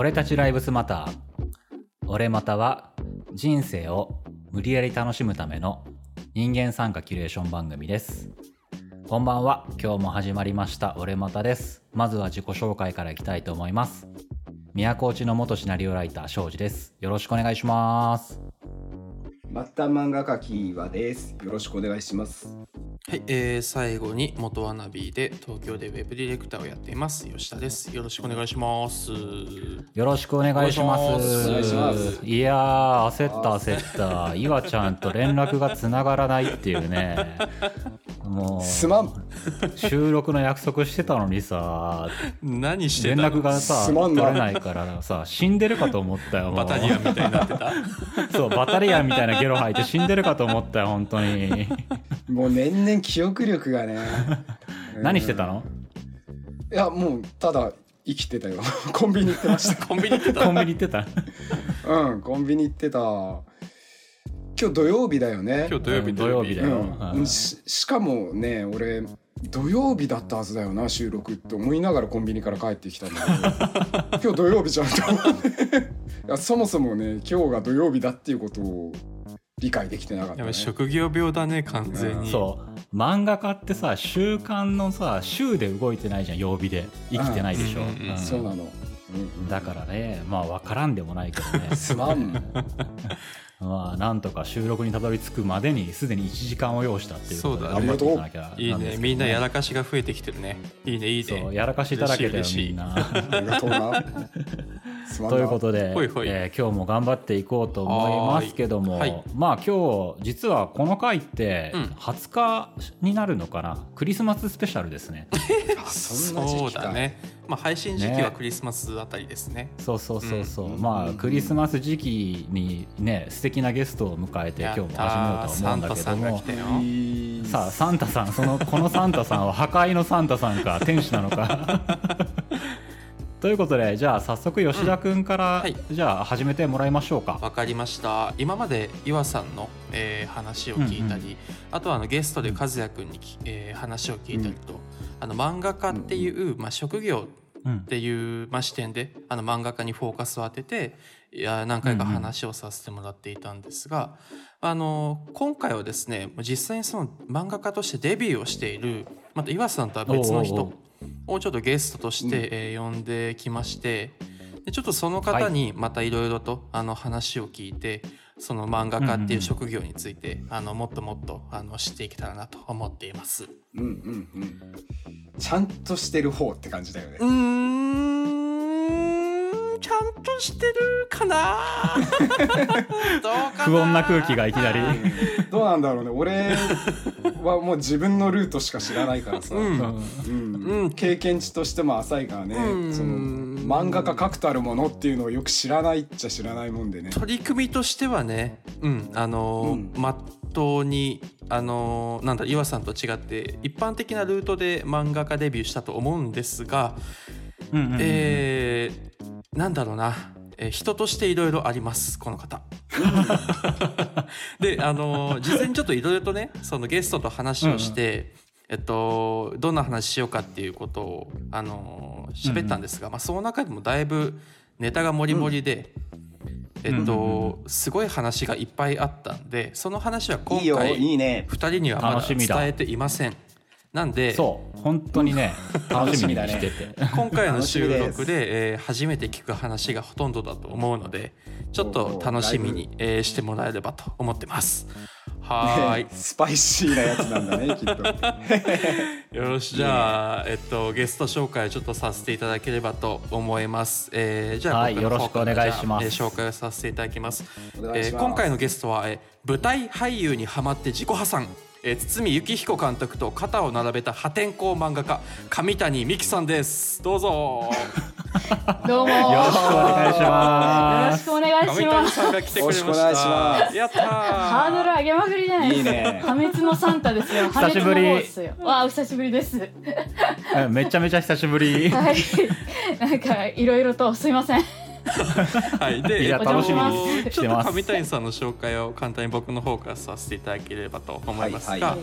俺たちライブスマター。俺または人生を無理やり楽しむための人間参加キュレーション番組です。こんばんは。今日も始まりました。俺またです。まずは自己紹介からいきたいと思います。宮古内の元シナリオライター庄司です。よろしくお願いします。バッタ漫画家キーワです。よろしくお願いします。はい、えー、最後に元ワナビーで東京でウェブディレクターをやっています。吉田です。よろしくお願いします。よろしくお願いします。お願いしますいやー、焦った焦った。岩ちゃんと連絡がつながらないっていうね。もすまん。う、収録の約束してたのにさ、何して連絡がさ、すまんな取れないからさ、死んでるかと思ったよ。バタリアンみたいになってた？そう、バタリアンみたいなゲロ吐いて死んでるかと思ったよ、本当に。もう年々記憶力がね。何してたの？いや、もうただ生きてたよ。コンビニ行ってまし コンビニ行ってたコンビニ行ってたた。うん、コンビニ行ってた。今日土曜日だよね。今日土曜日土曜日だよ。うんうんししかもね、俺、土曜日だったはずだよな、収録って思いながらコンビニから帰ってきたんだけど、今日土曜日じゃんとそもそもね、今日が土曜日だっていうことを理解できてなかった、ね。職業病だね完全に。そう漫画家ってさ週間のさ週で動いてないじゃん曜日で生きてないでしょ、うんうんうんうんそうなの。うんうんだからねまあ分からんでもないけどねすまん。まあなんとか収録にたどり着くまでにすでに1時間を要したっていうことでそうだね頑張っていかなきゃいいねみんなやらかしが増えてきてるね。いいねいいね。そうやらかしだらけだよ嬉しいみんな。ありがとうな。ということで、ほいほいえー今日も頑張っていこうと思いますけども、はーいはいまあ今日実はこの回ってうん20日になるのかな、クリスマススペシャルですね。あそうだね。まあ配信時期ね。はクリスマスあたりですね。そうそうそうそう、うん。まあクリスマス時期にね素敵なゲストを迎えて今日も始めようとは思うんだけども。サンタさあサンタさんその このサンタさんは破壊のサンタさんか天使なのか。ということでじゃあ早速吉田君から、うん。はい。じゃあ始めてもらいましょうか。わかりました。今まで岩さんの、えー話を聞いたり、うん。あとはあのゲストで和也君にき、えー話を聞いたりと、あの漫画家っていう、まあ、職業うんっていう、まあ、視点であの漫画家にフォーカスを当てていや何回か話をさせてもらっていたんですが、あの今回はですね実際にその漫画家としてデビューをしているまた岩さんとは別の人をちょっとゲストとして、えー呼んできましてでちょっとその方にまたいろいろとあの話を聞いてその漫画家っていう職業について、あのもっともっとあの知っていけたらなと思っています。うんうんうん。ちゃんとしてる方って感じだよねう。ーんんとしてるかな？どうかな？不穏な空気がいきなり。どうなんだろうね。俺はもう自分のルートしか知らないからさ。うん。うん。うん。経験値としても浅いからね、うん。その漫画家確たるものっていうのをよく知らないっちゃ知らないもんでね。取り組みとしてはねうん。あのーうん。まっとうにあのーなんだ岩さんと違って一般的なルートで漫画家デビューしたと思うんですが、うんうんうんえーなんだろうな、えー人としていろいろありますこの方。であのー事前にちょっといろいろとねそのゲストと話をして、えっと、どんな話しようかっていうことをあのー喋ったんですが、まあ、その中でもだいぶネタがもりもりで。えっと、すごい話がいっぱいあったんでその話は今回いいね。2人にはまだ。伝えていませんなんでそう。本当にね楽しみにしてて、今回の収録で、えー初めて聞く話がほとんどだと思うのでちょっと楽しみに、えーしてもらえればと思ってます。はーい。ねスパイシーなやつなんだね、きっと。よしじゃあ、えっと、ゲスト紹介をちょっとさせていただければと思います、えーじゃあはいよろしくお願いします。紹介をさせていただきます。ます。えー今回のゲストは、えー舞台俳優にハマって自己破産えー堤幸彦監督と肩を並べた破天荒漫画家上谷美希さんです。どうぞ。どうも。よろしくお願いしよろますしくお願い上します。谷さんが来てくれました。やったー。ハードル上げまくりじゃないですか。いいね。破滅のサンタですよ。久しぶり。わあお久しぶりですうんめちゃめちゃ久しぶり。はい。なんかいろいろとすいません はい、で、楽しみにちょっと上谷さんの紹介を簡単に僕の方からさせていただければと思いますが、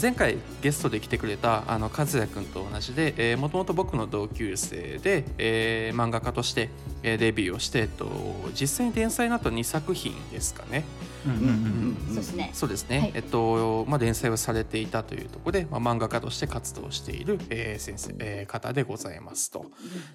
前回ゲストで来てくれたあの和也君と同じで、えー、もともと僕の同級生で、えー漫画家として、えーデビューをして、えっと、実際に連載になった2作品ですかね。うんうんうんそうですね。そうですね、はい。えっとまあ、連載をされていたというところで、まあ、漫画家として活動している、えー先生、えー方でございますと。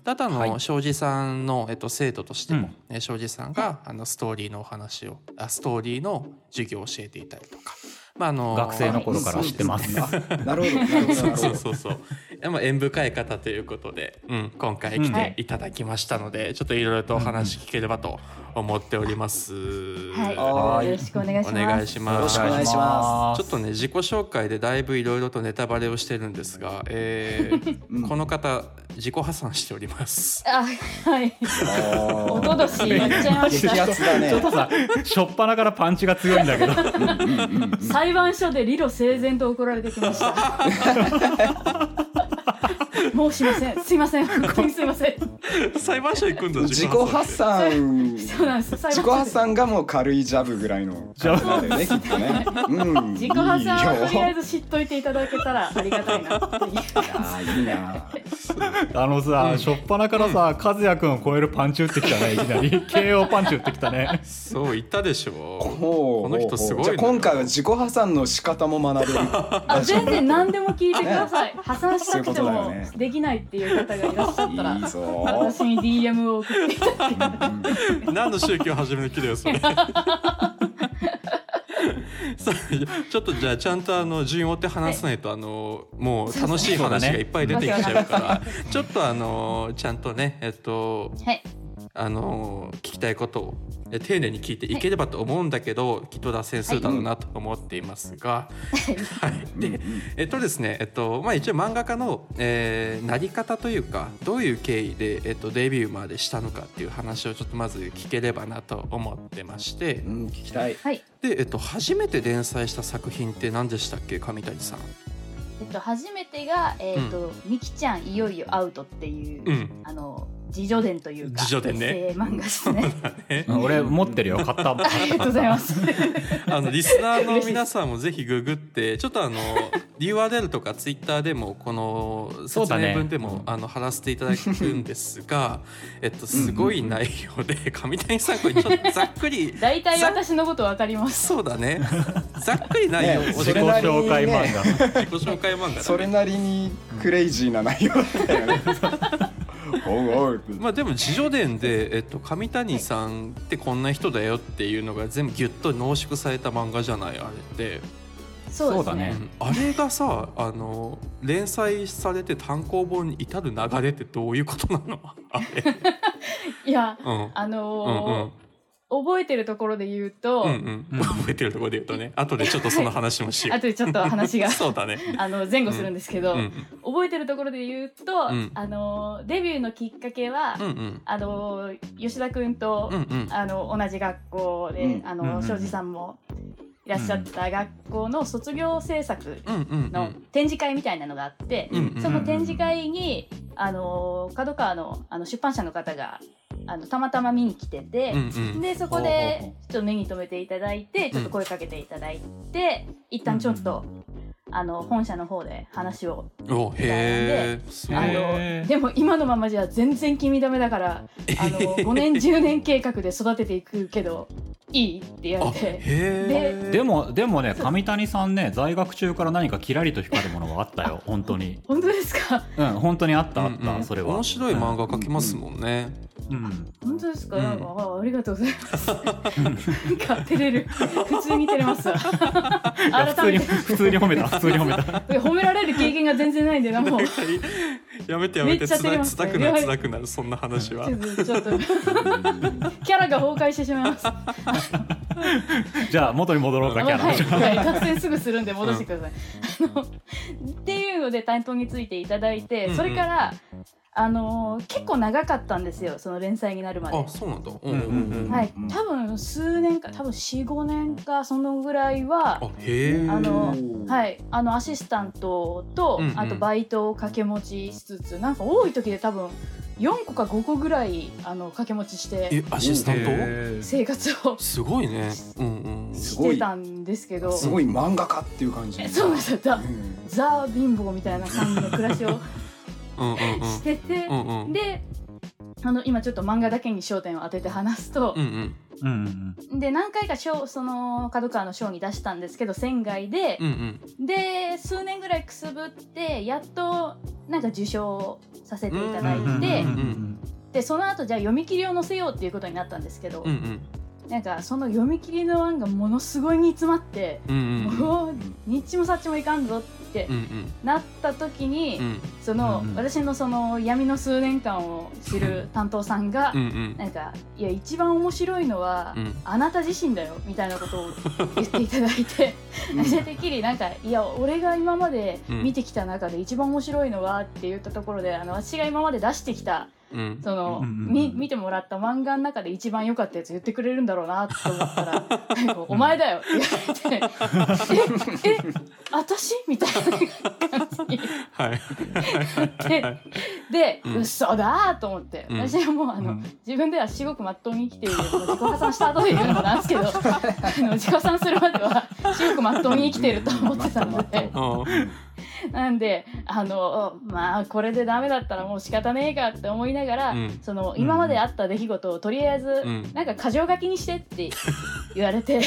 であとあの、はい。庄司さんの、えっと、生徒としても、うん。えー庄司さんがあのストーリーのお話をあストーリーの授業を教えていたりとか、まあ、あの学生の頃から知ってます。あなるほどなるほど。そうそうそう。でも縁深い方ということで、うん、今回来てい。ただきましたので、ちょっといろいろとお話聞ければと思っております。はい。はい。よろしくお願いします。お願いします。よろしくお願いしまちょっとね自己紹介でだいぶいろいろとネタバレをしてるんですが、えーうん。この方自己破産しております。あはい。おととしやっちゃいまし激たね。ちょっとさ、しょっぱなからパンチが強いんだけど。裁判所で理路整然と怒られてきました。もうしません。すいません。本当にすいません。裁判所行くんだ自己破産そうなんです。裁自己判所。で破産がもう軽いジャブぐらいの感じなんだよねきっとね。うん。自己破産はとりあえず知っといていただけたらありがたいなっていう。あーいいな。あのさ、しょっぱなからさ、和也くんを超えるパンチ打ってきたね、いきなり。KO パンチ打ってきたね。そう言ったでしょ。この人すごいじゃ今回は自己破産の仕方も学べる。あ全然何でも聞いてください。破産したくてそういうことだもよねできないっていう方がいらっしゃったらいいぞ。私に DM を送っていただけたら。何の宗教始める気だよそれ。そうちょっとじゃあちゃんとあの順を追って話さないと、あのもう楽しい話がいっぱい出てきちゃうから。ちょっとあのちゃんとねえっとはいあの聞きたいことをえ丁寧に聞いていければと思うんだけど、きっと脱線するだろうなと思っていますが、はい、でえっとですねえっとまあ一応漫画家の、えーなり方というかどういう経緯で、えっと、デビューまでしたのかっていう話をちょっとまず聞ければなと思ってまして。うん聞きたい。はい。で、えっと、初めて連載した作品って何でしたっけ上谷さん？えっと初めてがえっとみきちゃんいよいよアウトっていううん。あの自助伝というか自助伝ね。漫画ですね。ね。うん俺持ってるよ、買った。ありがとうございます。あのリスナーの皆さんもぜひググってちょっとあの URL とかツイッターでもこの説そうだね。明文でも、あの貼らせていただくんですが えっとすごい内容で上谷さんこれちょっとざっくり大体私のことわかります。そうだね。ざっくり内容をね教自己紹介漫画。自己紹介漫画だね。それなりにクレイジーな内容だったよねおうおうってまあでも自助伝で、えっと、上谷さんってこんな人だよっていうのが全部ギュッと濃縮された漫画じゃないあれって、そうですそうだね。ねうん。あれがさあの連載されて単行本に至る流れってどういうことなの？あれ、いやうん、あうんのー覚えてるところで言うと、うんうん。う ん覚えてるところで言うとね。後でちょっとその話もしよう。後でちょっと話が そうだね。あの前後するんですけど、うん。覚えてるところで言うと、うん。あのデビューのきっかけは、うんうん。あの吉田君と、うんうん。あの同じ学校で、うん。あうんうんの庄司さんもいらっしゃった学校の卒業制作うんうんの展示会みたいなのがあって、うんうん。その展示会にあの角川のあの出版社の方があのたまたま見に来てて、うんうん。でそこでちょっと目に留めていただいてちょっと声かけていただいて、一旦ちょっと、あの本社の方で話をおへあのでも今のままじゃ全然君ダメだからあの 5年10年計画で育てていくけどいいって言わあれて。へえでも、でもね、上谷さんね、在学中から何かキラリと光るものがあったよ、本当に。本当ですか？うん、本当にあった、あった、うんうん。それは。面白い漫画描きますもんね、うん。本当ですか、うん。あありがとうございます。なんか照れる。普通に照れます。改めて。普通に褒めた、普通に褒めた。褒められる経験が全然ないんでなもう。やめてやめて。めっちゃ照れますつらくなるつらくなるそんな話は。ちょっとキャラが崩壊してしまいます。じゃあ、元に戻ろうか、キャラ。はい、はい、脱線すぐするんで戻してください。あのっていうので担当についていただいて、うんうん。それからあのー結構長かったんですよその連載になるまで。あ。そうなんだ。うんうんうんうん。はい、多分数年か多分45年かそのぐらいはあへえあのはい、あのアシスタントと、うんうん。あとバイトを掛け持ちしつつなんか多い時で多分4個か5個ぐらいあの掛け持ちしてえアシスタンへー。生活をトすごいね。うんうんすごいしてたんですけど。すごい。漫画家っていう感じ。えそうですうん。ザ貧乏みたいな感じの暮らしをしててうん。うんうん。であの今ちょっと漫画だけに焦点を当てて話すとう、んうん。うんで何回か賞その角川の賞に出したんですけど仙外でうんう、ん。で数年ぐらいくすぶってやっとなんか受賞させていただいうんて、でその後じゃあ読み切りを載せようっていうことになったんですけど、うんうんなんかその読み切りの案がものすごい煮詰まって、うんうんうん。もうにっちもさっちもいかんぞってうんうん。なった時に、うん。その、うんうん。私のその闇の数年間を知る担当さんが、うんうん。なんか「いや一番面白いのは、うん。あなた自身だよ」みたいなことを言っていただいてでてっきりなんか「いや俺が今まで見てきた中で一番面白いのは」って言ったところであの私が今まで出してきたうんその、うんうんうん。み見てもらった漫画の中で一番良かったやつ言ってくれるんだろうなと思ったら「なんかお前だよ」って言われて「ええ私?」みたいな感じ。にはい。でで、うん。嘘だと思って、うん。私はもうあの、うん。自分では至極まっとうに生きている自己破産した後で言うのもなんですけど あの自己破産するまでは至極まっとうに生きていると思ってたので。うん なんであのまあこれでダメだったらもう仕方ねえかって思いながら、うん。その今まであった出来事をとりあえず、ん。なんか箇条書きにしてって言われて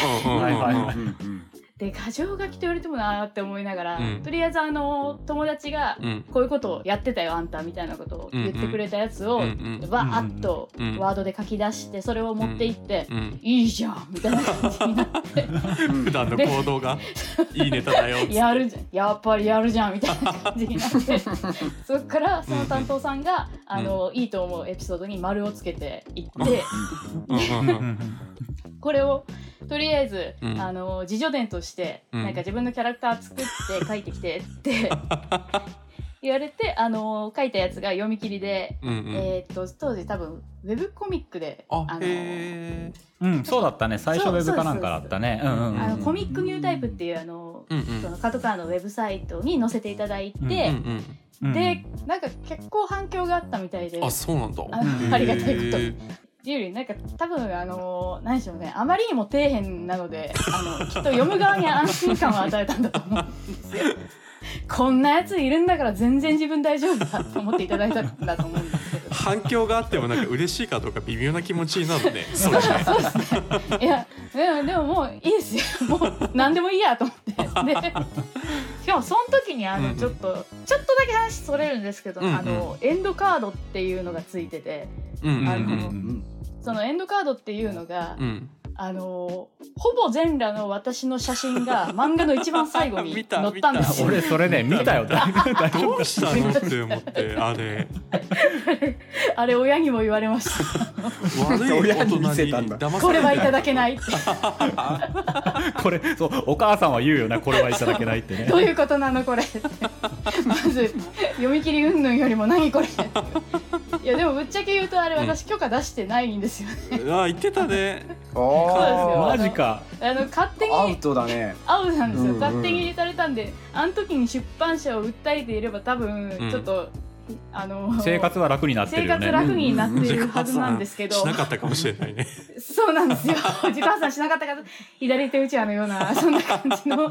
で箇条書きと言われてもなーって思いながら、うん。とりあえずあの友達が、うん。こういうことをやってたよあんたみたいなことを言ってくれたやつを、うんうん。わーっとうんワードで書き出してそれを持っていって、うんいいじゃんみたいな 感じになって。普段の行動がいいネタだよやるじゃんやっぱりやるじゃんみたいな感じになって。そっからその担当さんが、あのいいと思うエピソードに丸をつけていって、これをとりあえず、うん。あの自助伝として、うん。なんか自分のキャラクター作って書いてきてって 言われてあの書いたやつが読み切りで、うんうん。えーっと当時多分ウェブコミックであのへうん、そうだったね。最初ウェブかなんかだったね。コミックニュータイプっていうあの、えうんうん。そのカトカーのウェブサイトに載せていただいて、うんうんうん。でなんか結構反響があったみたいであそうなんだ。あうんありがたいことっていうよりなんか多分あの何でしょうねあまりにも底辺なのであの きっと読む側に安心感を与えたんだと思うんですよ。こんなやついるんだから全然自分大丈夫だと思っていただいたんだと思うんですけど。反響があってもなんか嬉しいかどうか微妙な気持ちになる ねそうですね。いや、でも、でももういいですよ。もう何でもいいやと思って。で、しかもその時にあの、うんうんちょっと、ちょっとだけ話それるんですけど、うんうんあの、エンドカードっていうのがついてて、うんうんあのうんそのエンドカードっていうのが、うん。あの、ほぼ全裸の私の写真が 漫画の一番最後に載ったんですよ。俺それね見た。よ どうしたのって思って あれ。あれ親にも言われました。悪い大親に人に見せたんだ。これはいただけないって。これそうお母さんは言うよなこれはいただけないってね。どういうことなのこれまず読み切り云々よりも何これいやでもぶっちゃけ言うとあれ私許可出してないんですよね、あ言ってたね。あよマジか。あの勝手あアウにトだね。アウトなんですよ、うんうん勝手に入れされたんであの時に出版社を訴えていれば多分うん。ちょっと、あの生活は楽になってるね。活楽になっているはずなんですけど、しなかったかもしれないね。そうなんですよ。自己破産しなかったから左手打ち輪のような そんな感じの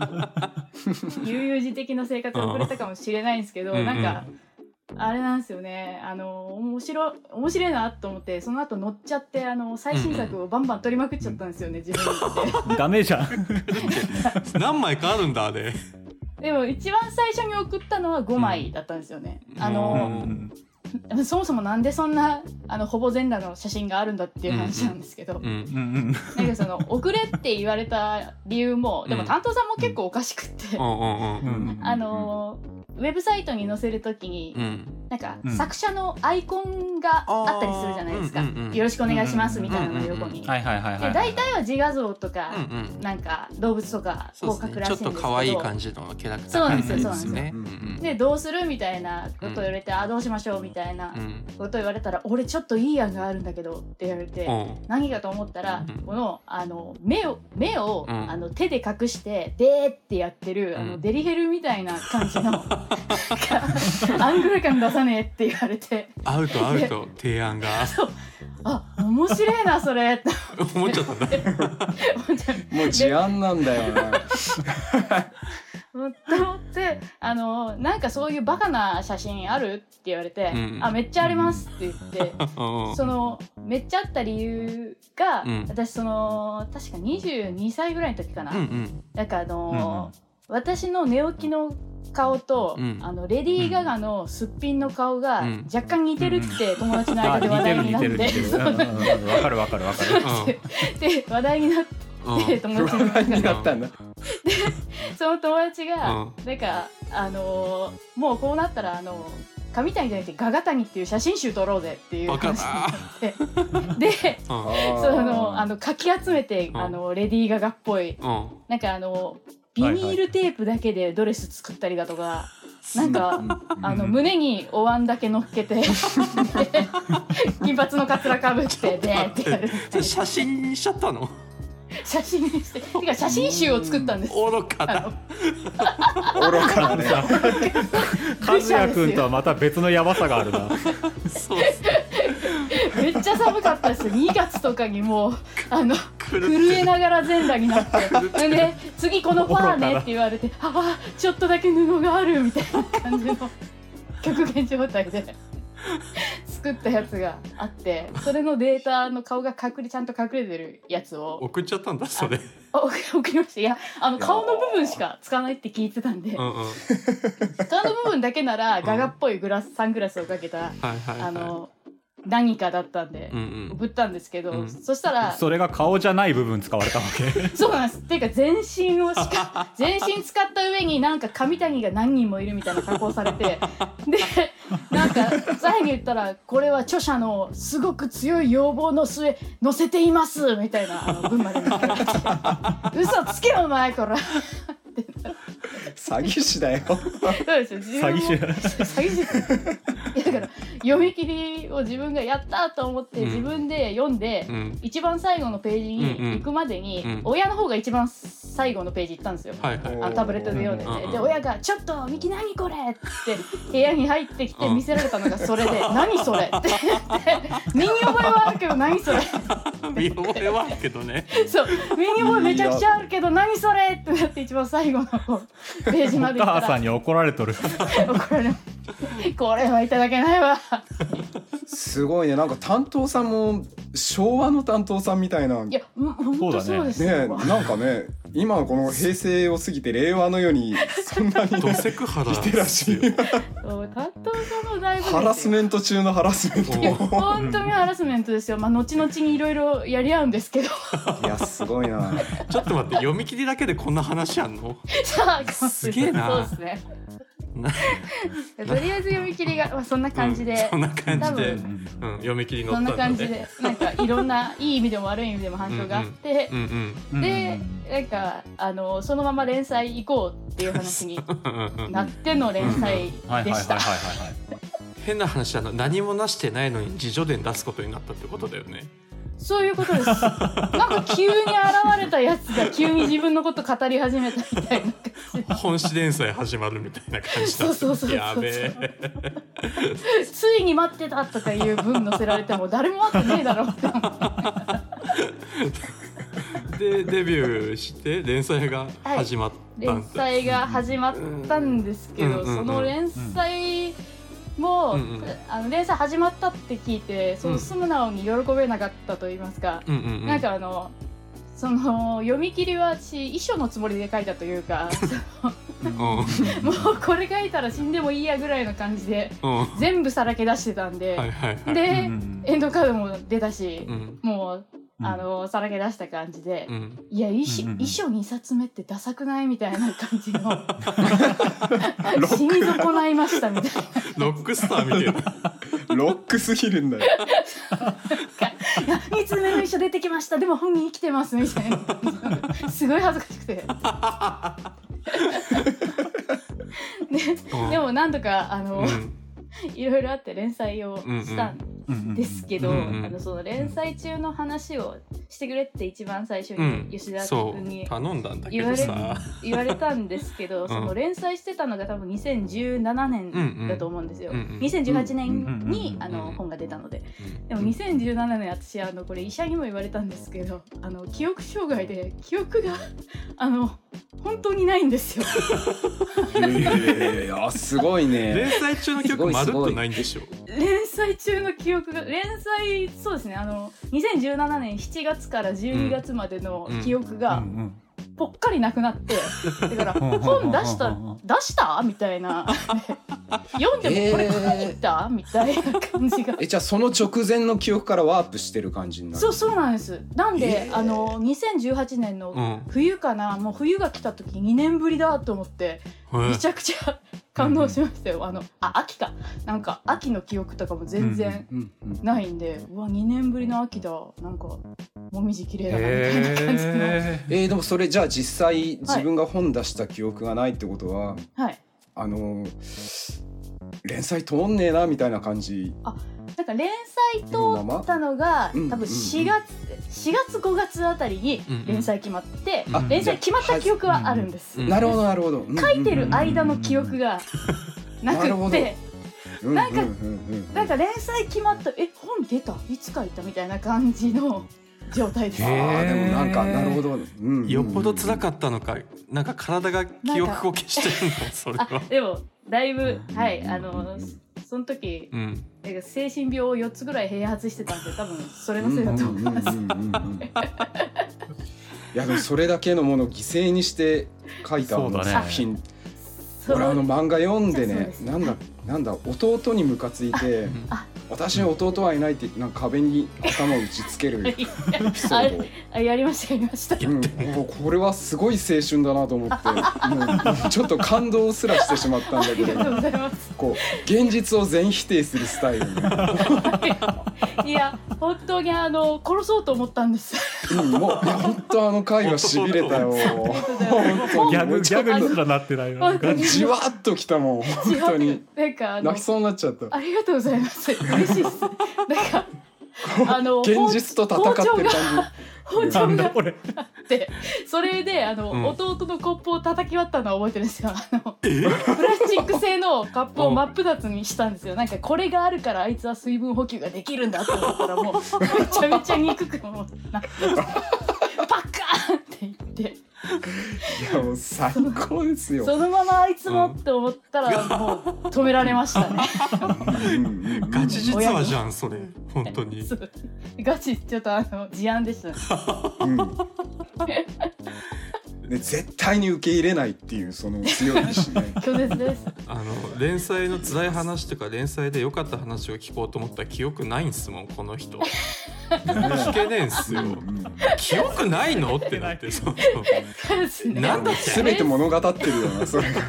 悠々自適な生活を送れたかもしれないんですけど、うんうん。なんかあれなんですよね。あの面白面白いなと思ってその後乗っちゃってあの最新作をバンバン撮りまくっちゃったんですよね自分で。ダメじゃん。何枚かあるんだあれ。でも一番最初に送ったのは5枚だったんですよね。あうの、ん。そもそもなんでそんなあのほぼ全裸の写真があるんだっていう話なんですけど、うん。うんうんなんかその送れって言われた理由もでも担当さんも結構おかしくって、うんうんううんん。あのウェブサイトに載せるときに、うん。なんかうん。作者のアイコンがあったりするじゃないですか、よろしくお願いしますみたいなのの横に、はいはいはいはいで大体は自画像とか、なんか動物とかこう書くらしいんですけど。と可愛い感じのキャラクターそうなんですよそうなんねですよ。でどうするみたいなことを言われて、あどうしましょうみたいなうん。ことを言われたら、俺ちょっといい案があるんだけどって言われて、うん。何かと思ったら、うん。このあの目を目を、うん。あの手で隠してでーってやってる、あうん。のデリヘルみたいな感じの アングル感出さねえって言われて。アウトアウト。提案が。あ面白いなそれ。って思っちゃったんだ。思っちゃうもう事案なんだよな。思ってあのなんかそういうバカな写真あるって言われて、うん。あめっちゃありますって言って、うん。そのめっちゃあった理由が、うん。私その確か22歳ぐらいの時かな、うんうん。なんかあの、うんうん私の寝起きの顔と、うん。あのレディー・ガガのすっぴんの顔がうん。若干似てるって友達の間で話題になって、わかるわかるわかる。で話題になっうん。て友達にで。なったんだ。その友達が、うん。なんかあのーもうこうなったらあの上谷じゃなくてガガ谷っていう写真集撮ろうぜっていう話だになって。でうん。そのあのかき集めて、うん。あのレディー・ガガっぽい。うん。なんかあのビニールテープだけでドレス作ったりだとか、なんか、あの胸にお椀だけ乗っけてで 金髪のカツラかぶってでって。やるそれ写真にしちゃったの？写真にしててか写真集を作ったんです。愚かあだの愚かだね。和也君とはまた別のヤバさがあるな。そうっすめっちゃ寒かったです2月とかにもうあの震えながら全裸になって。で次このファーねって言われてああちょっとだけ布があるみたいな感じの極限状態で作ったやつがあってそれのデータの顔が隠れちゃんと隠れてるやつを送っちゃったんだそれ。あ送送りました。いやあの顔の部分しか使わないって聞いてたんでうんうん。はい顔の部分だけならガガっぽいグラスサングラスをかけたはいはい。あの何かだったんでうんうん。送ったんですけど、うん。そしたらそれが顔じゃない部分使われたわけ。そうなんです。っていうか全身をしか 全身使った上になんか上谷が何人もいるみたいな加工されてでなんか最後に言ったらこれは著者のすごく強い要望の末載せていますみたいなあの文まで見て。嘘つけよお前こら。詐欺師だよ。そうですよ。詐欺詐欺師。いやだから読み切りを自分がやったと思ってうん。自分で読んで、うん。一番最後のページに行くまでに、親の方が一番最後のページ行ったんですよ。はいはい。あタブレットで読んでて、うんうん。で親が「ちょっとミキ何これ!」って部屋に入ってきてうん。見せられたのがそれで「何それ!」って。言って「身に覚えはあるけど何それ! 」見覚えはあるけどね。そう。身に覚えめちゃくちゃあるけど何それ？ってなって一番最後のページまでお行ったら。母さんに怒られとる。怒られこれはいただけないわすごいね。なんか担当さんも昭和の担当さんみたいな。いやうん本当そうですねよ、なんかね今この平成を過ぎて令和の世にそんなにドセクハラリテラシーそう担当さんもだいぶですよ。ハラスメント中のハラスメント。お本当にハラスメントですよ。まあ後々にいろいろやり合うんですけど。いやすごいな。ちょっと待って読み切りだけでこんな話あんの？さあす。げえな。そうですね。な とりあえず読み切りが、まあ、そんな感じで、うんそんな感じで、多うん、読み切り乗そんなん感じで。なんかいろんないい意味でも悪い意味でも反響があって、うんうんでなんかあのそのまま連載行こうっていう話になっての連載でした。はい変な話あの何もなしてないのに自助伝出すことになったってことだよねそういうことです。なんか急に現れたやつが急に自分のこと語り始めたみたいな感じで。本誌連載始まるみたいな感じだそうそうそうやべえ。ついに待ってたとかいう文載せられても誰も待ってねえだろって思って。でデビューして連載が始まった連んだ、載が始まったんですけど、うんうんうん。その連載も、うんうん。あの連載始まったって聞いてその素直に喜べなかったと言いますか、うんうんうん。なんかあのその読み切りは私遺書のつもりで書いたというか うん。もうこれ書いたら死んでもいいやぐらいの感じで全部さらけ出してたんで、いはいはい。で、うんうんエンドカードも出たし、うん。もううんあのさらけ出した感じで、うん。いや遺書うんうんうん。遺書2冊目ってダサくないみたいな感じの 死に損ないましたみたいな。ロックスターみたいな。ロックすぎるんだよいや2つ目の遺書出てきました。でも本人生きてますみたいな。すごい恥ずかしくて。ででもなんとかあの、うん。いろいろあって連載をしたんですけど、あのその連載中の話をしてくれって一番最初うん。に吉田君に頼んだんだけ言われどさ 言われたんですけど、その連載してたのが多分2017年だと思うんですよ。うんうん2018年うんに、うんあの本が出たので、うんでも2017年私あのこれ医者にも言われたんですけどあの記憶障害で記憶が あの本当にないんですよ。えー、あすごい連ね載中の曲まるっとないんでしょ連載中の記憶が連載そうですね。あの2017年7月から12月までの記憶がぽっかりなくなって、だから本出した出した？みたいな。読んでもこれ書いた、みたいな感じが。えじゃあその直前の記憶からワープしてる感じになるそうそうなんです。なんで、へー。あの2018年のうん。冬かな、もう冬が来た時2年ぶりだと思ってへめちゃくちゃ感動しましたよ、あのあ秋か。なんか秋の記憶とかも全然うんうんないんで、うわ2年ぶりの秋だ。なんかもみじ綺麗だなみたいな感じの、へえー、でもそれじゃあ実際自分が本出した記憶がないってことは、はい。あの連載通んねえなみたいな感じなんか連載通ったのがうん多分4月4月5月あたりに連載決まって、うん連載決まった記憶はあるんです、うんなるほどなるほど。書いてる間の記憶がなくなるほど。って。なんかうんうんうん。うんなんか連載決まったえ本出た？いつ書いた？みたいな感じの状態です。へあーでもなんかなるほど、うんうんうんよっぽど辛かったのかなんか体が記憶を消してるのそれあはでもだいぶはいあのその時うん。精神病を4つぐらい併発してたんで多分それのせいだと思います。いやでもそれだけのものを犠牲にして書いた作品、そ俺あの漫画読んでねなんだなんだ弟にムカついてあ私に弟はいないってなんか壁に頭を打ちつけるエピソードを。あやりましたやりました。うん、もうこれはすごい青春だなと思ってもうちょっと感動すらしてしまったんだけど。ありがとうございます。こう現実を全否定するスタイルね、いや本当にあの殺そうと思ったんです。うん、もういや本当あの回はしびれたよ。ギャグギャグにあすらなってないよ本当に。じわっときたもん本当に。なんかあの泣きそうになっちゃった。ありがとうございます嬉しいです。なんかあの現実と戦ってる感じ。包な丁があってそれであの、うん。弟のコップを叩き割ったのは覚えてるんですよ。あのプラスチック製のカップを真っ二つにしたんですよ。なんかこれがあるからあいつは水分補給ができるんだと思ったらもう めちゃめちゃ憎くもうなパッカーンって言っていやもう最高ですよ。そのままあいつもって思ったらもう止められましたね。ガチ実話じゃんそれ。本当に。ガチちょっとあの事案でしたね。うんで絶対に受け入れないっていうその強い意志ね。拒絶ですあの連載の辛い話とか連載で良かった話を聞こうと思ったら記憶ないんすもんこの人。聞けねえんすよ。記憶ないの？ってなってそうなんだって。全て物語ってるよなそれが。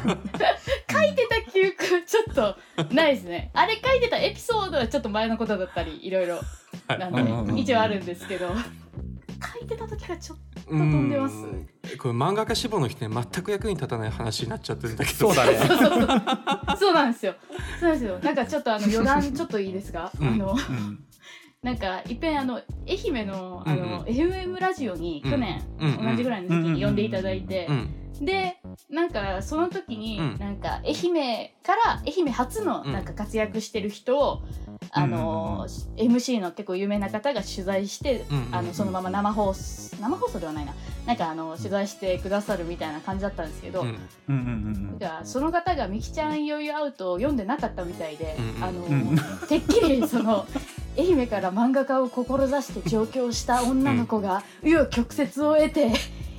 書いてた記憶はちょっとないですね。あれ書いてたエピソードはちょっと前のことだったりいろいろ。なんで、一応あるんですけど書いてた時はちょっとう飛んでます。ん。これ漫画家志望の人に全く役に立たない話になっちゃってるんだけど。そうだね。そうなんですよ。そうなんですよ。なんかちょっとあの余談ちょっといいですか、うん。あのうん。なんかいっぺんあの愛媛のあの、うん FM ラジオに去年、うん。同じぐらいの時に呼んでいただいて、うん。でなんかその時に、うん。なんか愛媛から愛媛初のうん。なんか活躍してる人を、あの MC の結構有名な方が取材して、うんあのそのまま生放送生放送ではないな。なんかあの取材してくださるみたいな感じだったんですけど、うん。うんうんがその方が「みきちゃんいよいよアウト」を読んでなかったみたいで、うんあのうんてっきりその愛媛から漫画家を志して上京した女の子が紆余曲折を得て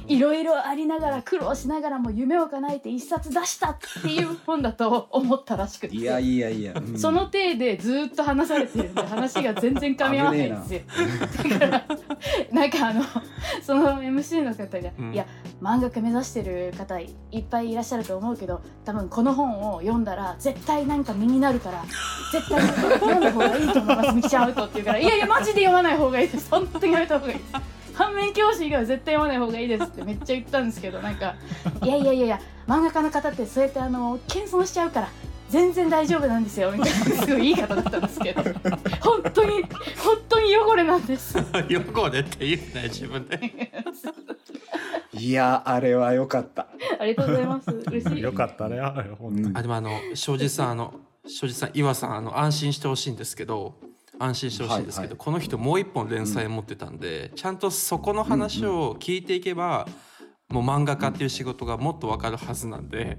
いろいろありながら苦労しながらも夢を叶えて一冊出したっていう本だと思ったらしくて。いやいやいや、うん。その体でずっと話されてるんで話が全然噛み合わないんですよ。だからなんかあのその MC の方が、うん。いや漫画家目指してる方いっぱいいらっしゃると思うけど多分この本を読んだら絶対なんか身になるから絶対読んだ方がいいと思いますみきちゃん。アウトって言うからいやいやマジで読まない方がいいです。本当にやめた方がいいです反面教師以外は絶対読まない方がいいですってめっちゃ言ったんですけどなんか いやいやいやいや漫画家の方ってそうやってあの謙遜しちゃうから全然大丈夫なんですよみたいなすごいいい方だったんですけど。本当に本当に汚れなんです。汚れって言うね自分で。いやあれは良かった、ありがとうございます。嬉しい。よかったねあれ本当に。あでもあの庄司さんあの庄司さん岩さんあの安心してほしいんですけど安心してほしいんですけど、はいはい。この人もう一本連載持ってたんで、ちゃんとそこの話を聞いていけば、もう漫画家っていう仕事がもっとわかるはずなんで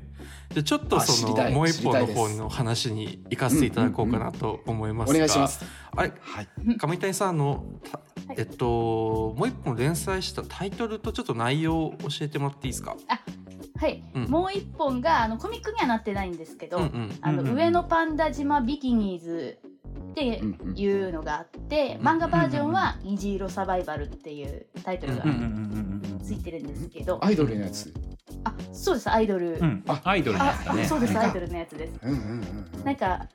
でちょっとあそのもう一本の方の話に行かせていただこうかなと思いますが、お願いします。あれはい。上谷さんあの、たえっともう一本連載したタイトルとちょっと内容を教えてもらっていいですか、はい、うん。もう一本があのコミックにはなってないんですけど、うんうんあのうんうん。うん上野パンダ島ビキニーズっていうのがあって、うん漫画バージョンは「虹色サバイバル」っていうタイトルがついてるんですけど、アイドルのやつ？あそうですアイドル、うん。うんアイドルのやつだね。あそうですアイドルのやつです。うんうんうんうん。なんか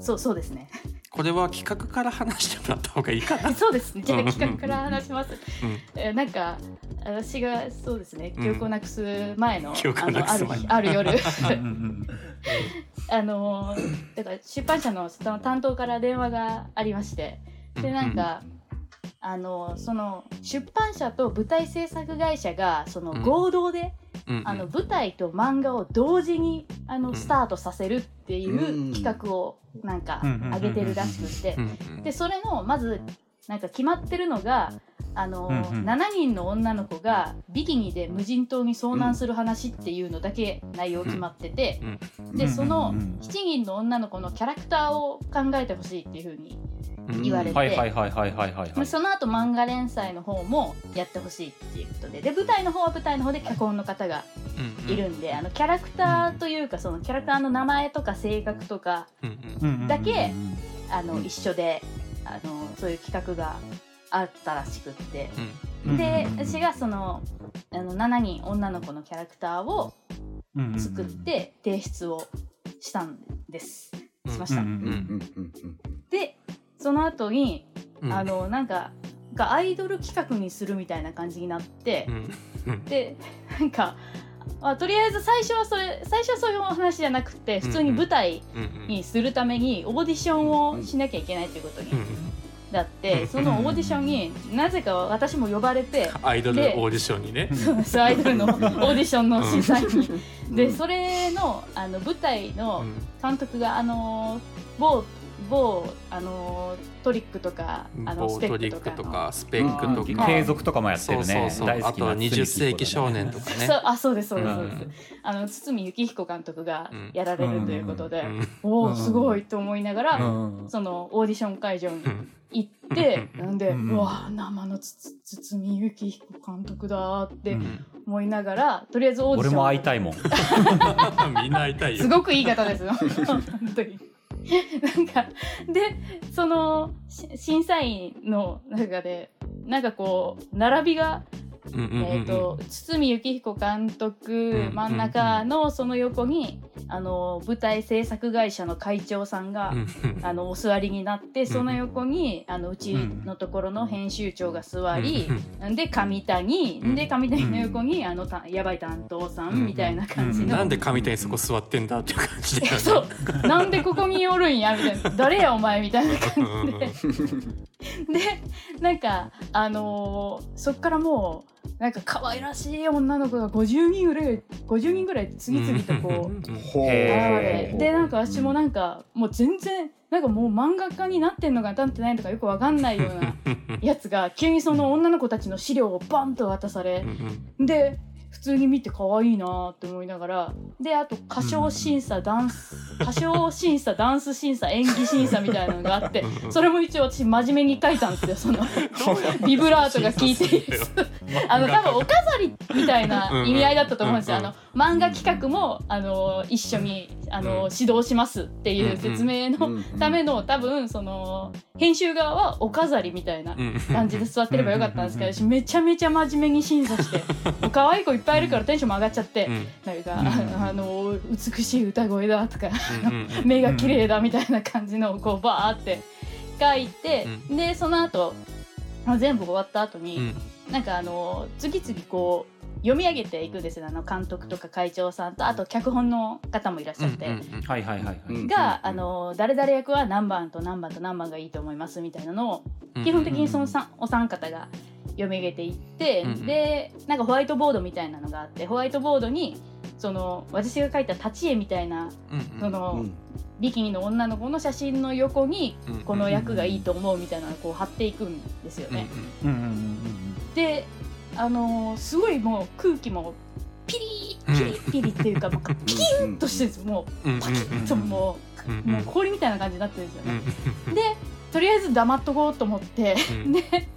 そうそうですねこれは企画から話してもらった方がいいかな。そうですね。じゃあうん。企画から話します。うん。えーなんか私がそうですねうん記憶をなくす前の,、記憶をなくす前。あるある夜。うん。うん。あのーだから出版社のその担当から電話がありまして。でなんか、あのーその出版社と舞台制作会社がそのうん。合同で、うんうん。あの舞台と漫画を同時にあうんのスタートさせるっていう企画をなんかうん上げてるらしくて。でそれのまずなんか決まってるのがあのーうんうん。7人の女の子がビキニで無人島に遭難する話っていうのだけ内容決まってて。でうん。そのうんうんうん7人の女の子のキャラクターを考えてほしいっていうふうにうん言われて。はいはいはいはいはいはいはい。その後漫画連載の方もやってほしいっていうことで。で舞台の方は舞台の方で脚本の方がいるんで、あのキャラクターというかそのキャラクターの名前とか性格とかだけあの、うん一緒であのそういう企画があったらしくって。うんで私がそのあの7人女の子のキャラクターを作って提出をしたんです。うんしました。でその後にうん。あのなんかがアイドル企画にするみたいな感じになってう、ん。でなんか、まあ、とりあえず最初はそれ最初はそういうお話じゃなくて普通に舞台にするためにオーディションをしなきゃいけないということにうんなってそのオーディションになぜか私も呼ばれてアイドルオーディションにね。そうですアイドルのオーディションの審査員に。うん。でそれのあの舞台のうん。監督があの某某あのトリックとかあのスボートリッペックとかスペックとうん。か。継続とかもやってるね。そうそう。あとは大好きな20世紀少年とかね。そうあそうですそうですそうです、うんあの堤幸彦監督がうんやられるということで、うん。おおうん。すごいと思いながら、うん。そのオーディション会場にうん。行って、なんで、ううんわ生の堤幸彦監督だってうん。思いながら、とりあえずオーディション俺も会いたいもん。みんな会いたいよ。す。ごくいい方ですよ。本当に。なんかでその審査員の中でなんかこう並びが、うんうんうんうん。えー、と堤幸彦監督ん真ん中のその横にあの舞台制作会社の会長さんが、あのお座りになってその横にあのうちのところの編集長が座り、で上谷、うんで上谷の横にあのたやばい担当さうんん。みたいな感じの、なんで上谷そこ座ってんだっていう感じで。そう。なんでここにおるんやみたいな。誰やお前みたいな感じで。でなんかあのーそっからもうなんか可愛らしい女の子が50人ぐらい50人ぐらい次々とこう現へれでなんか私もなんかもう全然なんかもう漫画家になってんのかなってないのかよくわかんないようなやつが急にその女の子たちの資料をバンと渡されうん。で普通に見て可愛いなって思いながらであと歌唱審査ダンス歌唱審査ダンス審査演技審査みたいなのがあって それも一応私真面目に書いたんですよそのビブラートが効いて。いるあの多分お飾りみたいな意味合いだったと思うんですよ。あの漫画企画もあの一緒にあの、うん。指導しますっていう説明のための多分その編集側はお飾りみたいなうん。感じで座ってればよかったんですけど私めちゃめちゃ真面目に審査して可愛い子いっぱいいるからテンションも上がっちゃって、うん。なんか、うん。あの美しい歌声だと か目が綺麗だみたいな感じのをこうバーって書いて、でその後まあ全部終わった後に、うん。なんかあの次々こう読み上げていくんですよ。あの監督とか会長さんとあと脚本の方もいらっしゃって。が、あの誰々役は何番と何番と何番がいいと思いますみたいなのを基本的にそのさんお三方が読み上げていって、うんうん。でなんかホワイトボードみたいなのがあってホワイトボードにその私が書いた立ち絵みたいなうんうん。その、うん。ビキニの女の子の写真の横にうんうん。この役がいいと思うみたいなのをこう貼っていくんですよね。であのーすごいもう空気もピリうんピリピリっていうか、もうピキうんッとしてるんですもうパキッともう,、うんうん。もう氷みたいな感じになってるんですようんね。うん。でとりあえず黙っとこうと思って、うん。で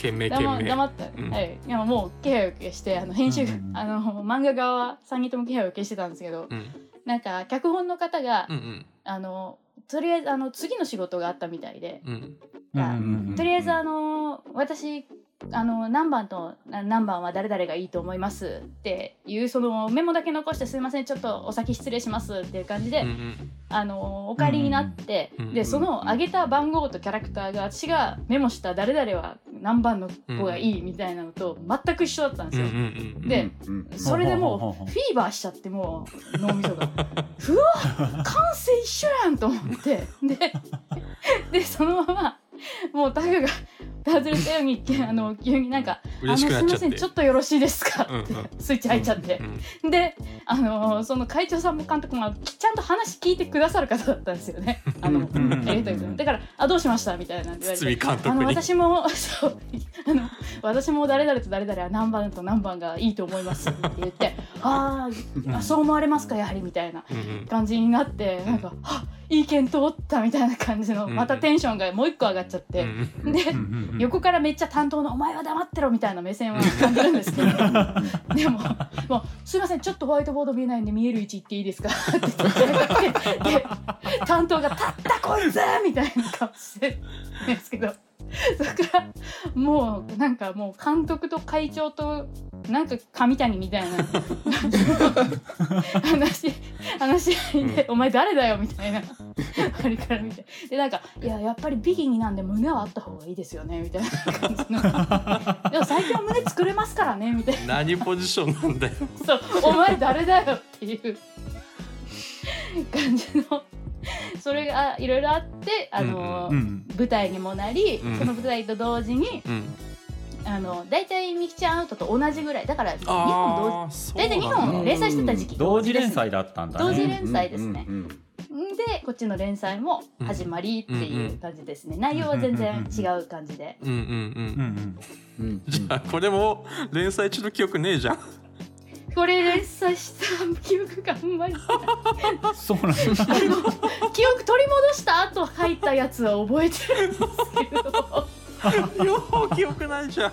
懸命懸命黙黙った、うん。はい、いやもう気配を消してあの編集、うんあの漫画側は3人とも気配を消してたんですけど、うん。なんか脚本の方が、うんうん。あのとりあえずあの次の仕事があったみたいで、うんうんうんうん。とりあえずあの私あの何番とな何番は誰々がいいと思いますっていうそのメモだけ残してすいませんちょっとお先失礼しますっていう感じで、うんうん。あのお帰りになって、うんでその上げた番号とキャラクターが私がメモした誰々は何番の子がいいみたいなのと全く一緒だったんですうんよ。うんでうんそれでもうフィーバーしちゃってもう脳みそがうわ感性一緒やんと思って。ででそのまま もうタグが外れたようにあの急になんか「あのすい嬉しくなっちゃって。ませんちょっとよろしいですか?」って、スイッチ入っちゃって。う、んであのその会長さんも監督もちゃんと話聞いてくださる方だったんですよね。あのやりとりだから「あどうしました?」みたいな言われて。あのに私もそう。あの私も誰々と誰々は何番と何番がいいと思いますって言ってあーあそう思われますかやはりみたいな感じになってなんかあいい剣通ったみたいな感じのうんまたテンションがもう一個上がっちゃって、うんで、横からめっちゃ担当の「お前は黙ってろ」みたいな目線は感じるんですけど でももう「すいませんちょっとホワイトボード見えないんで見える位置行っていいですか?」って言ってで担当が「たったこいつ!」みたいな顔してるんですけどそこからもうなんかもう監督と会長となんか上谷みたいな。話話し合いで「お前誰だよ」みたいな。あれから見て。でなんか「いややっぱりビキニなんで胸はあった方がいいですよね」みたいな感じの「でも最近は胸作れますからね」みたいな。何ポジションなんだよ「そうお前誰だよ」っていう感じの それがいろいろあってあの、うんうん舞台にもなり、うん。その舞台と同時にうん。あの大体ミキちゃんアウトと同じぐらい。だから2本同ああそう大体2本連載してた時期。同時連載だったんだね。同時連載ですね。うんうんでこっちの連載も始まりっていう感じですね、内容は全然違う感じで、うんうんううんんうんうん。じゃあこれも連載中の記憶ねえじゃんこれ連載した記憶があんまりうん。そうなんだ。記憶取り戻した後書いたやつは覚えてるんですけど。両方記憶ないじゃ。ん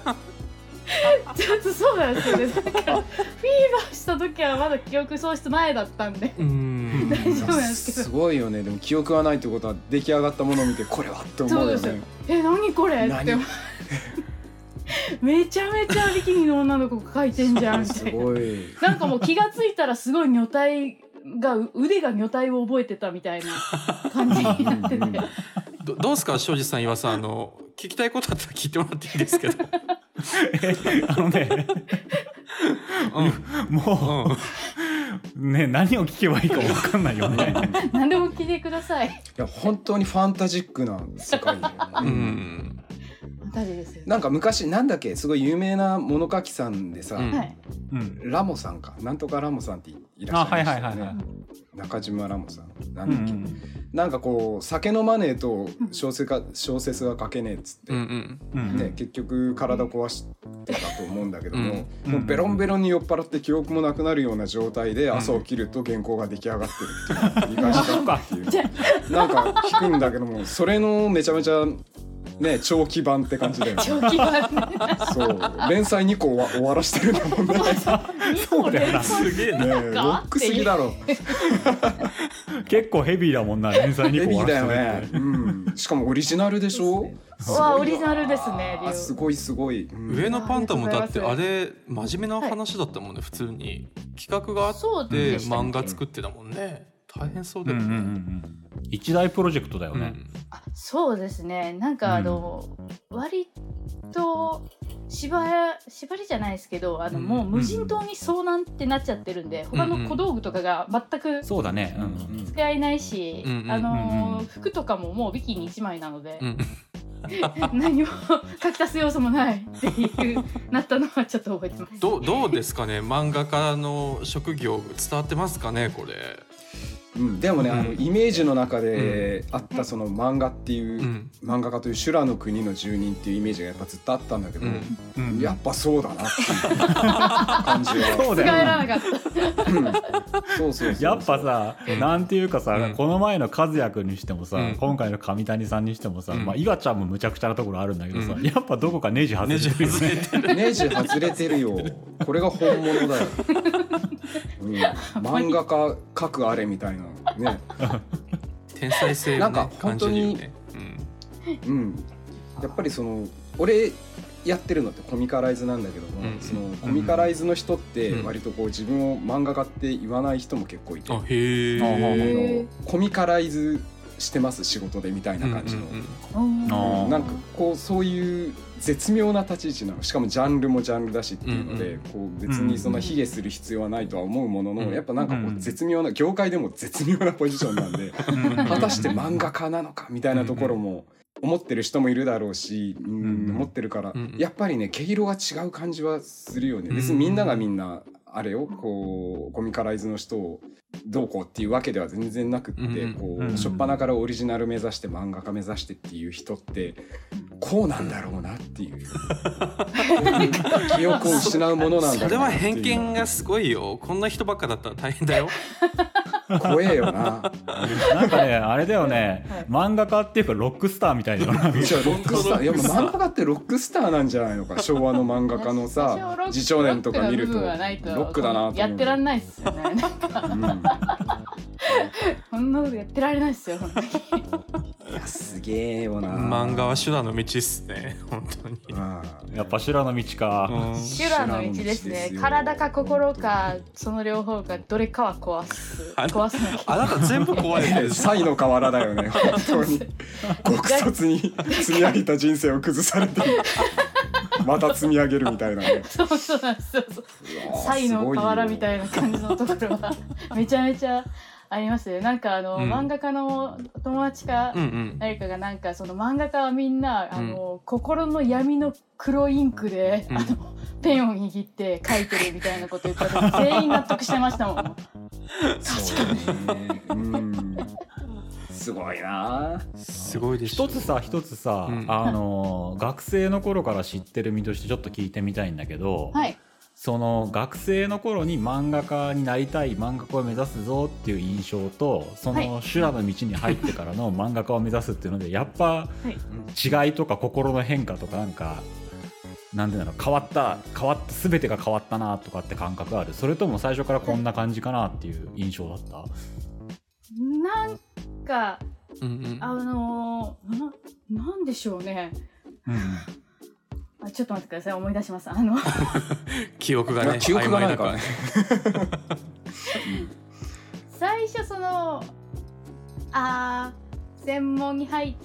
ちょっとそうなん。ですよねだからフィーバーした時はまだ記憶喪失前だったんでうん大丈夫なんです。けどすごいよね。でも記憶がないってことは出来上がったものを見てこれはって思うよ そうねえ何これって何？めちゃめちゃビキニの女の子が描いてんじゃんみ すたいなごい。なんかもう気がついたらすごい女体がう腕が女体を覚えてたみたいな感じになってて。どどうですか庄司さん岩さんあの聞きたいことあったら聞いてもらっていいですけど あのね、うん。もうんう、ね、何を聞けばいいか分かんないよね。何でも聞いてください。いや本当にファンタジックな世界だようね、んなんか昔なんだっけすごい有名な物書きさんでさ、うん。ラモさんかなんとかラモさんっていらっしゃいましたよね、あはいはいはいはい。中島ラモさん。なうんだっけ、んなんかこう酒飲まねえと小説が小説が書けねえっつって、うんうん。うん。ね、結局体壊してたと思うんだけども、うんもうベロンベロンに酔っ払って記憶もなくなるような状態で朝起きると原稿が出来上がってるっていうのを繰り返したっていうなんか聞くんだけどもそれのめちゃめちゃね長期版って感じだよね。長期版。ねそう。連載2個は終わらしてるんだもんね。ねそうだよな。すげえロックすぎだろ。結構ヘビーだもんな、連載にヘビーだよね。ね、うん、しかもオリジナルでしょ？うわ。オリジナルですねすごいすごい、うん。上のパンタもだってあれ真面目な話だったもんね普通に。企画があって漫画作ってたもんね大変そううんうんうんうだよねん。一大プロジェクトだよね。あそうですねなんかあの、割と縛縛りじゃないですけどあの、うんもう無人島に遭難ってなっちゃってるんで、他の小道具とかが全くそうだね。うんうん使えないし、うんうんあのーうんうん服とかももうビキニ1枚なので、うん 何も書き足す要素もないっていうなったのはちょっと覚えてます。どうどうですかね？漫画家の職業伝わってますかね？これ。うん、でもね、あのうん。イメージの中であったその漫画っていう、うん。漫画家という修羅の国の住人っていうイメージがやっぱずっとあったんだけど、うん。うん。やっぱそうだなっていう感じは。そう使だよね。えらなかった。うんそうそう。やっぱさ、うん。なんていうかさ、うん。この前の和也くんにしてもさ、うん。今回の上谷さんにしてもさ、うん。まあ、岩ちゃんもむちゃくちゃなところあるんだけどさ、うん。やっぱどこかネジ外れてるよね。外れてる。ネジ外れてるよ。これが本物だよ、うん、漫画家描くあれみたいなね。天才性を、ね、なんか感じるよね。うん。やっぱりその俺やってるのってコミカライズなんだけども、うん。そのコミカライズの人ってうん。割とこう自分を漫画家って言わない人も結構いて、あへえ。ああへのコミカライズしてます仕事でみたいな感じの、うんうんあー。なんかこうそういう絶妙な立ち位置なの。しかもジャンルもジャンルだしっていうので、うんこう別にその卑下する必要はないとは思うものの、うんやっぱなんかこううん絶妙な業界でも絶妙なポジションなんで果たして漫画家なのかみたいなところも思ってる人もいるだろうし、うんうん思ってるから、うんやっぱりね毛色が違う感じはするよね。うん。別にみんながみんなあれよこうコミカライズの人をどうこうっていうわけでは全然なくって、うんこううん初っ端からオリジナル目指して漫画家目指してっていう人ってこうなんだろうなっていう。記憶を失うものなんだろうなそれは偏見がすごいよ。こんな人ばっかだったら大変だよ。怖えよな。なんかね、あれだよね、漫画家っていうかロックスターみたいだよな。じゃあロックスターいやもう漫画家ってロックスターなんじゃないのか 昭和の漫画家のさ自長年とか見るとロロックだなやってらんないっすよね。うんこんなことやってられないっすよ。すげえよな漫画は修羅の道っすね。やっぱ修羅の道か。うん修羅の道ですね。体か心かその両方かどれかは壊すあ壊さなきゃ。あなた全部壊れてる。サイの河原だよね 本当に極卒に積み上げた人生を崩されてまた積み上げるみたいなね そうそうなんですよ。そうサイの河原みたいな感じのところはめちゃめちゃありますね。なんかあの、うん漫画家の友達か。誰かがなんかその漫画家はみんなあの、心の闇の黒インクで、うんあのペンを握って書いてるみたいなこと言ったら 全員納得してましたもん。そうねうんすごいなすごいでしょ。一つさ一つさ、うんあの学生の頃から知ってる身としてちょっと聞いてみたいんだけど、はい。その学生の頃に漫画家になりたい漫画家を目指すぞっていう印象とそはいの修羅の道に入ってからの漫画家を目指すっていうのでやっぱはい。違いとか心の変化とかなんかなんていうの変わった変わった全てが変わったなとかって感覚あるそれとも最初からこんな感じかなっていう印象だった、なんかうんうん。あのー、ななんでしょうね。うんあちょっと待ってください。思い出します。あの。記憶がね。記憶がないからね。最初そのあー専門に入っ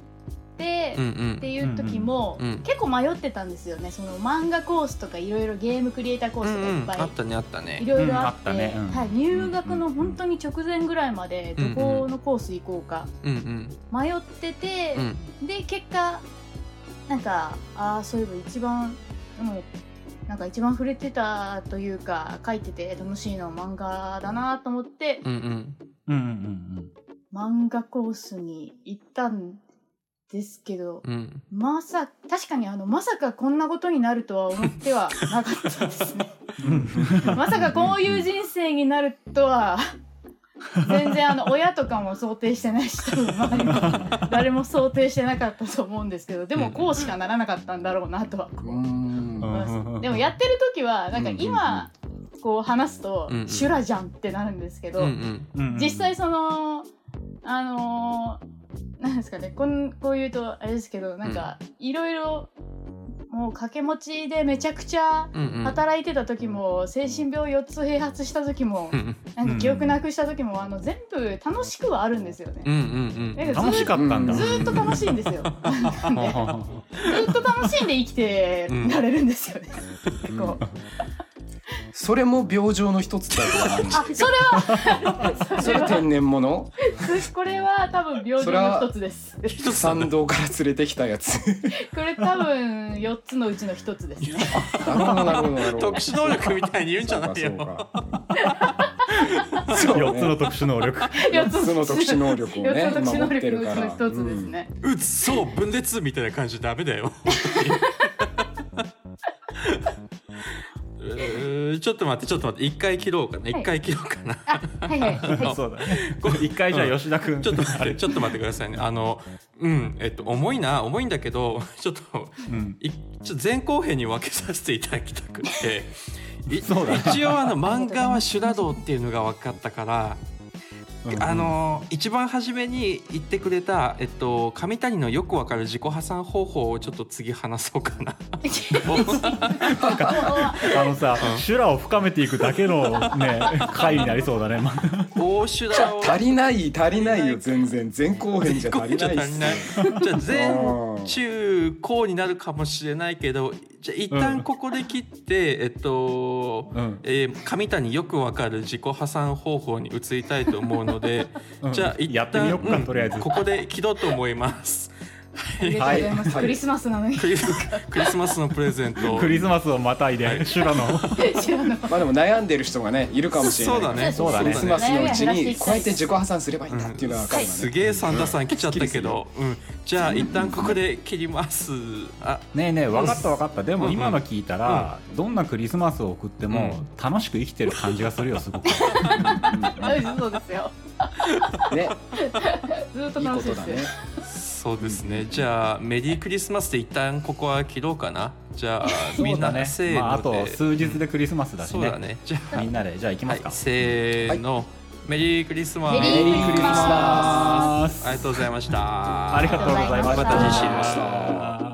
て、うんうん。っていう時も、うんうん結構迷ってたんですよね。その漫画コースとかいろいろゲームクリエイターコースとかいっぱい、あったねあったいね。ろいろあって,、うん。あったね。うん。はい、入学の本当に直前ぐらいまでどこのコース行こうかうんうん。迷っててう、ん。で結果なんかああそういえば一番もうなんか一番触れてたというか書いてて楽しいのは漫画だなと思って、うんうん。うんうん漫画コースに行ったんですけど、うん。まさ確かにあのまさかこんなことになるとは思ってはなかったですねうん まさかこういう人生になるとは全然あの親とかも想定してないし多分周りも誰も想定してなかったと思うんですけどでもこうしかならなかったんだろうなとは。うん思います。うん。でもやってる時はなんか今こう話すと修羅じゃんってなるんですけど、実際そのあのーなんですかねこんこう言うとあれですけどなんかいろいろもう掛け持ちでめちゃくちゃ働いてた時も、精神病4つ併発した時も、うんなんか記憶なくした時も、あの全部楽しくはあるんですよね。楽しかったんだ。ずーっと楽しいんですよ。ずっと楽しんで生きてられるんですよね。こう それも病状の一つだと思うそれは。それ天然物。これは多分病状の一つです。参道から連れてきたやつ。これ多分4つのうちの一つですね。なるほどなるほどなるほど。特殊能力みたいに言うんじゃないよ。そうかそうか。4つの特殊能力。4 4つの特殊能力をね4つの特殊能今持って力のうちるから。の一つですね。うつそう分裂みたいな感じダメだよちょっと待ってちょっと待って一回切ろうかな一回切ろうかな、あ、はいはい はい。そうだね。一回じゃあ吉田君。ちょっと待ってちょっと待ってくださいねあのうんえっと重いな重いんだけど ちょっとうん。いちょっと前後編に分けさせていただきたくて 一応あの漫画は修羅道っていうのが分かったからあの一番初めに言ってくれた、えっと、上谷のよくわかる自己破産方法をちょっと次話そうかな。あのさ、修羅を深めていくだけのね、回になりそうだね。ま大修羅を。足りない足りないよ全然。前後編じゃ足りないっすじゃ足りない。じゃああ前ー中高になるかもしれないけどじゃあ一旦ここで切って、えっと、うん。えー上谷よくわかる自己破産方法に移りたいと思うので、うん。じゃあ一旦やってみようんとりあえず。ここで切ろうと思います。ありがとうございます。はいクリスマスなのに。クリスマスのプレゼントをクリスマスをまたいで、修羅の。知らなまあでも悩んでる人がねいるかもしれないそうだねそうだねクリスマスのうちにこうやって自己破産すればいいんだっていうのが分かるわねすげえサンダさん来ちゃったけど、うん、じゃあ一旦ここで切ります。あ、ねえねえ、分かった分かった。でも今の聞いたら、どんなクリスマスを送っても楽しく生きてる感じがするよ、すごく。い。そうですよ。ね ずっと楽しいですよことだね。そうですね。じゃあメリークリスマスで一旦ここは切ろうかな。じゃあ みんなねせーので、まあ、あと数日でクリスマスだしねそうだね。じゃあみんなでじゃあ行きまはいすか、せーの、メリークリスマス。メリークリスマスマスありがとうございました。ありがとうございましたまた次週。